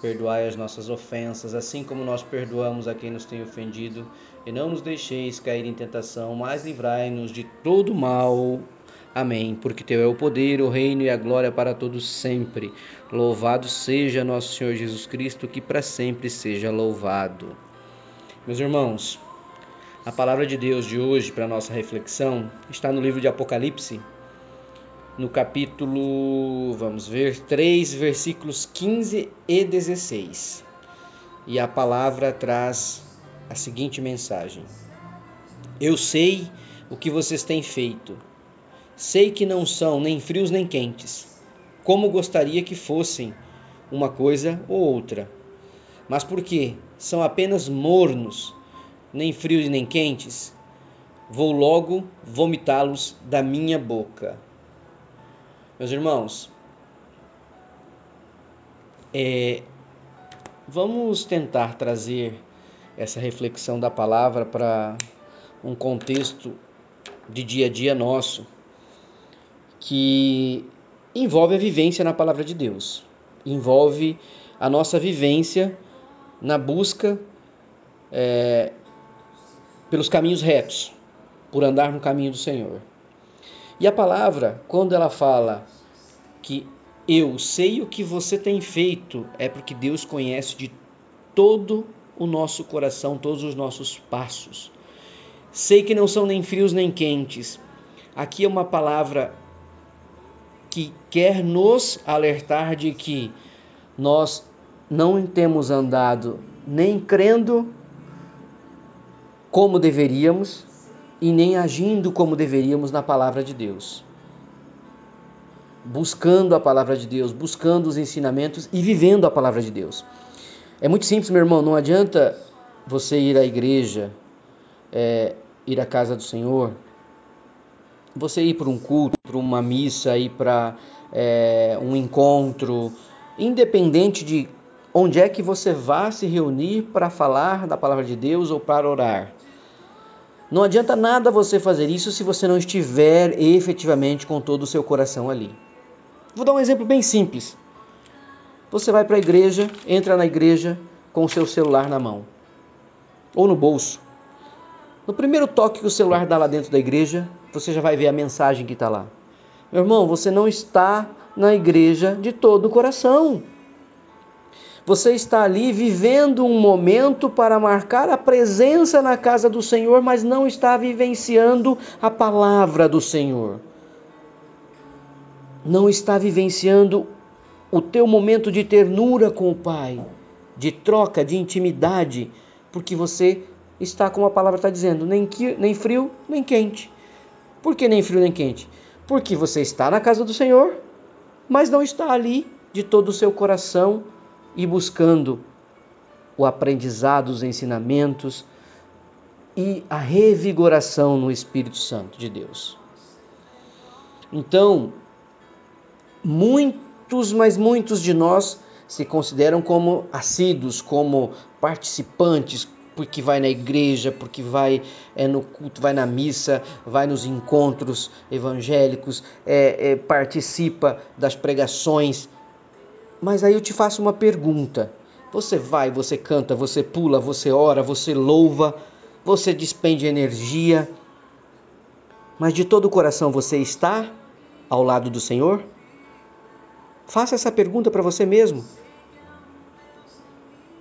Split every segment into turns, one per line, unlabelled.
Perdoai as nossas ofensas, assim como nós perdoamos a quem nos tem ofendido, e não nos deixeis cair em tentação, mas livrai-nos de todo mal. Amém. Porque teu é o poder, o reino e a glória para todos sempre. Louvado seja nosso Senhor Jesus Cristo, que para sempre seja louvado. Meus irmãos, a palavra de Deus de hoje para nossa reflexão está no livro de Apocalipse, no capítulo, vamos ver, 3, versículos 15 e 16. E a palavra traz a seguinte mensagem: Eu sei o que vocês têm feito. Sei que não são nem frios nem quentes, como gostaria que fossem uma coisa ou outra. Mas porque são apenas mornos, nem frios nem quentes, vou logo vomitá-los da minha boca. Meus irmãos, é, vamos tentar trazer essa reflexão da palavra para um contexto de dia a dia nosso que envolve a vivência na palavra de Deus, envolve a nossa vivência na busca é, pelos caminhos retos, por andar no caminho do Senhor. E a palavra, quando ela fala que eu sei o que você tem feito, é porque Deus conhece de todo o nosso coração, todos os nossos passos. Sei que não são nem frios nem quentes. Aqui é uma palavra que quer nos alertar de que nós não temos andado nem crendo como deveríamos, e nem agindo como deveríamos na palavra de Deus. Buscando a palavra de Deus, buscando os ensinamentos e vivendo a palavra de Deus. É muito simples, meu irmão, não adianta você ir à igreja, é, ir à casa do Senhor, você ir para um culto, para uma missa, ir para é, um encontro, independente de onde é que você vá se reunir para falar da palavra de Deus ou para orar. Não adianta nada você fazer isso se você não estiver efetivamente com todo o seu coração ali. Vou dar um exemplo bem simples. Você vai para a igreja, entra na igreja com o seu celular na mão ou no bolso. No primeiro toque que o celular dá lá dentro da igreja, você já vai ver a mensagem que está lá. Meu irmão, você não está na igreja de todo o coração. Você está ali vivendo um momento para marcar a presença na casa do Senhor, mas não está vivenciando a palavra do Senhor. Não está vivenciando o teu momento de ternura com o Pai, de troca, de intimidade, porque você está, como a palavra está dizendo, nem, nem frio nem quente. Por que nem frio nem quente? Porque você está na casa do Senhor, mas não está ali de todo o seu coração e buscando o aprendizado, os ensinamentos e a revigoração no Espírito Santo de Deus. Então, muitos, mas muitos de nós se consideram como assíduos, como participantes, porque vai na igreja, porque vai é, no culto, vai na missa, vai nos encontros evangélicos, é, é, participa das pregações, mas aí eu te faço uma pergunta. Você vai, você canta, você pula, você ora, você louva, você despende energia, mas de todo o coração você está ao lado do Senhor? Faça essa pergunta para você mesmo.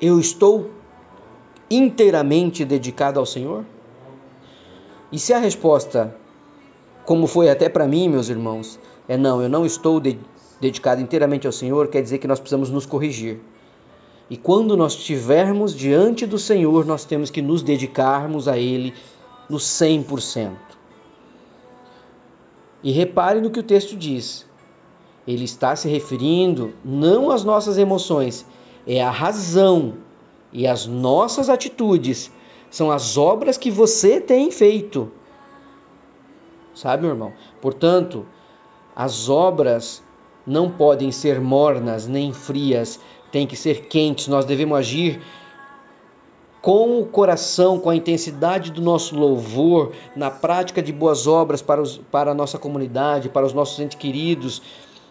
Eu estou inteiramente dedicado ao Senhor? E se a resposta, como foi até para mim, meus irmãos, é não, eu não estou dedicado dedicado inteiramente ao Senhor, quer dizer que nós precisamos nos corrigir. E quando nós estivermos diante do Senhor, nós temos que nos dedicarmos a Ele no 100%. E repare no que o texto diz. Ele está se referindo não às nossas emoções, é a razão e as nossas atitudes. São as obras que você tem feito Sabe, meu irmão? Portanto, as obras não podem ser mornas nem frias, têm que ser quentes. Nós devemos agir com o coração, com a intensidade do nosso louvor, na prática de boas obras para, os, para a nossa comunidade, para os nossos entes queridos,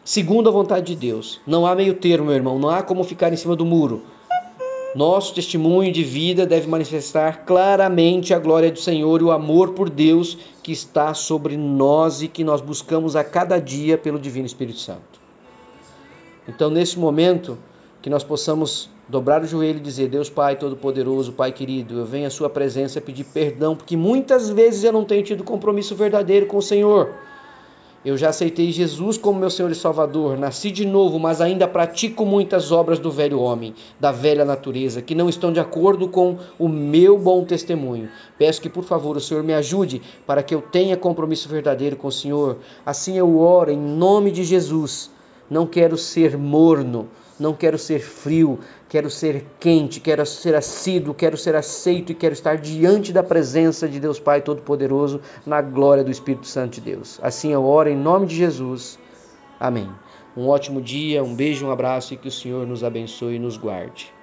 segundo a vontade de Deus. Não há meio termo, meu irmão, não há como ficar em cima do muro. Nosso testemunho de vida deve manifestar claramente a glória do Senhor e o amor por Deus que está sobre nós e que nós buscamos a cada dia pelo Divino Espírito Santo. Então, nesse momento, que nós possamos dobrar o joelho e dizer: Deus Pai Todo-Poderoso, Pai querido, eu venho à Sua presença pedir perdão, porque muitas vezes eu não tenho tido compromisso verdadeiro com o Senhor. Eu já aceitei Jesus como meu Senhor e Salvador, nasci de novo, mas ainda pratico muitas obras do velho homem, da velha natureza, que não estão de acordo com o meu bom testemunho. Peço que, por favor, o Senhor me ajude para que eu tenha compromisso verdadeiro com o Senhor. Assim eu oro em nome de Jesus. Não quero ser morno, não quero ser frio, quero ser quente, quero ser assíduo, quero ser aceito e quero estar diante da presença de Deus Pai Todo-Poderoso na glória do Espírito Santo de Deus. Assim eu oro em nome de Jesus. Amém. Um ótimo dia, um beijo, um abraço e que o Senhor nos abençoe e nos guarde.